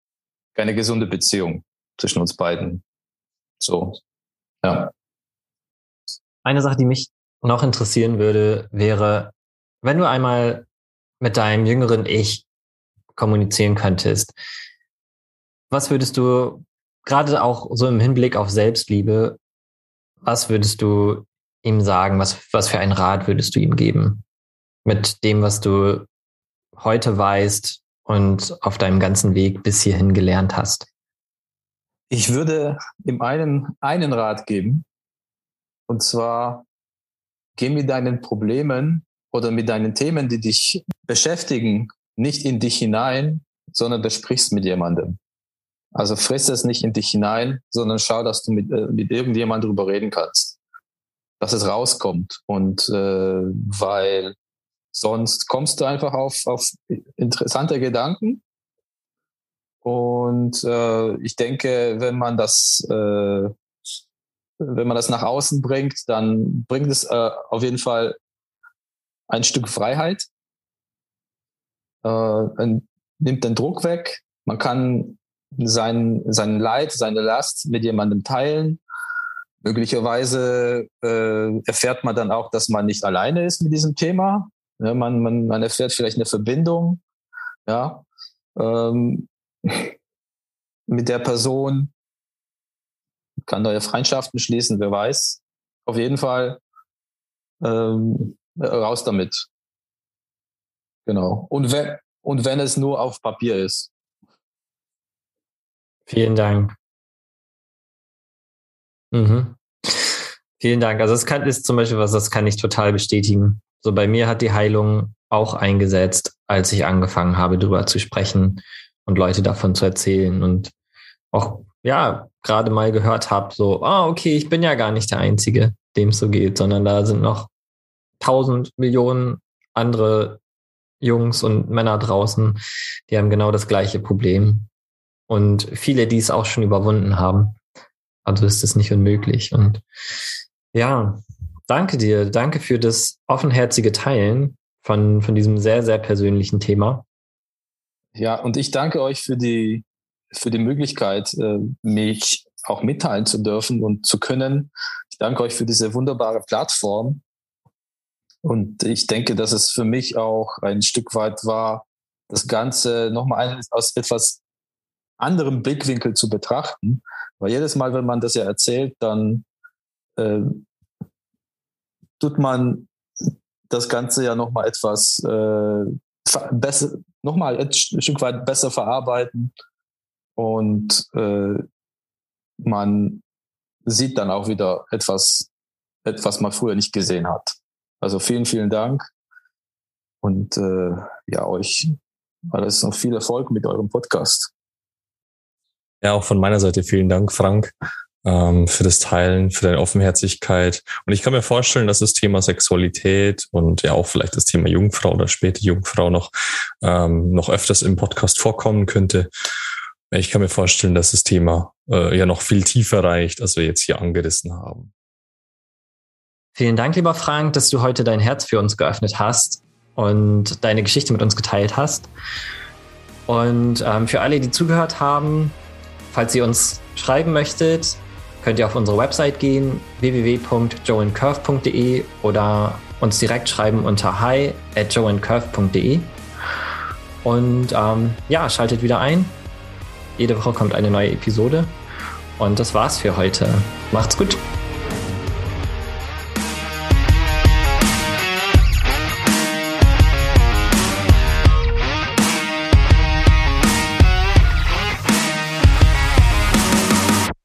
keine gesunde Beziehung zwischen uns beiden. So, ja. Eine Sache, die mich noch interessieren würde, wäre, wenn du einmal mit deinem jüngeren Ich kommunizieren könntest, was würdest du gerade auch so im Hinblick auf Selbstliebe, was würdest du ihm sagen? Was, was für einen Rat würdest du ihm geben? Mit dem, was du heute weißt und auf deinem ganzen Weg bis hierhin gelernt hast? Ich würde ihm einen, einen Rat geben. Und zwar, geh mit deinen Problemen oder mit deinen Themen, die dich beschäftigen, nicht in dich hinein, sondern besprichst mit jemandem. Also friss es nicht in dich hinein, sondern schau, dass du mit, äh, mit irgendjemandem darüber reden kannst dass es rauskommt. Und äh, weil sonst kommst du einfach auf, auf interessante Gedanken. Und äh, ich denke, wenn man das, äh, wenn man das nach außen bringt, dann bringt es äh, auf jeden Fall ein Stück Freiheit, äh, nimmt den Druck weg. Man kann sein, sein Leid, seine Last mit jemandem teilen. Möglicherweise äh, erfährt man dann auch, dass man nicht alleine ist mit diesem Thema. Ja, man, man, man erfährt vielleicht eine Verbindung ja, ähm, mit der Person, kann neue Freundschaften schließen, wer weiß. Auf jeden Fall ähm, raus damit. Genau. Und wenn, und wenn es nur auf Papier ist. Vielen Dank. Mhm. Vielen Dank. Also das kann, ist zum Beispiel was, das kann ich total bestätigen. So bei mir hat die Heilung auch eingesetzt, als ich angefangen habe, darüber zu sprechen und Leute davon zu erzählen und auch ja gerade mal gehört habe, so, ah okay, ich bin ja gar nicht der Einzige, dem es so geht, sondern da sind noch tausend Millionen andere Jungs und Männer draußen, die haben genau das gleiche Problem und viele, die es auch schon überwunden haben. Also ist es nicht unmöglich. Und ja, danke dir. Danke für das offenherzige Teilen von, von diesem sehr, sehr persönlichen Thema. Ja, und ich danke euch für die, für die Möglichkeit, äh, mich auch mitteilen zu dürfen und zu können. Ich danke euch für diese wunderbare Plattform. Und ich denke, dass es für mich auch ein Stück weit war, das Ganze nochmal aus etwas anderem Blickwinkel zu betrachten. Weil jedes Mal, wenn man das ja erzählt, dann äh, tut man das Ganze ja nochmal etwas äh, besser, nochmal ein Stück weit besser verarbeiten und äh, man sieht dann auch wieder etwas, etwas man früher nicht gesehen hat. Also vielen, vielen Dank und äh, ja, euch alles noch viel Erfolg mit eurem Podcast. Ja, auch von meiner Seite vielen Dank, Frank, für das Teilen, für deine Offenherzigkeit. Und ich kann mir vorstellen, dass das Thema Sexualität und ja auch vielleicht das Thema Jungfrau oder späte Jungfrau noch, ähm, noch öfters im Podcast vorkommen könnte. Ich kann mir vorstellen, dass das Thema äh, ja noch viel tiefer reicht, als wir jetzt hier angerissen haben. Vielen Dank, lieber Frank, dass du heute dein Herz für uns geöffnet hast und deine Geschichte mit uns geteilt hast. Und ähm, für alle, die zugehört haben, Falls ihr uns schreiben möchtet, könnt ihr auf unsere Website gehen, www.joeandcurve.de oder uns direkt schreiben unter hi at joeandcurve.de. Und ähm, ja, schaltet wieder ein. Jede Woche kommt eine neue Episode. Und das war's für heute. Macht's gut.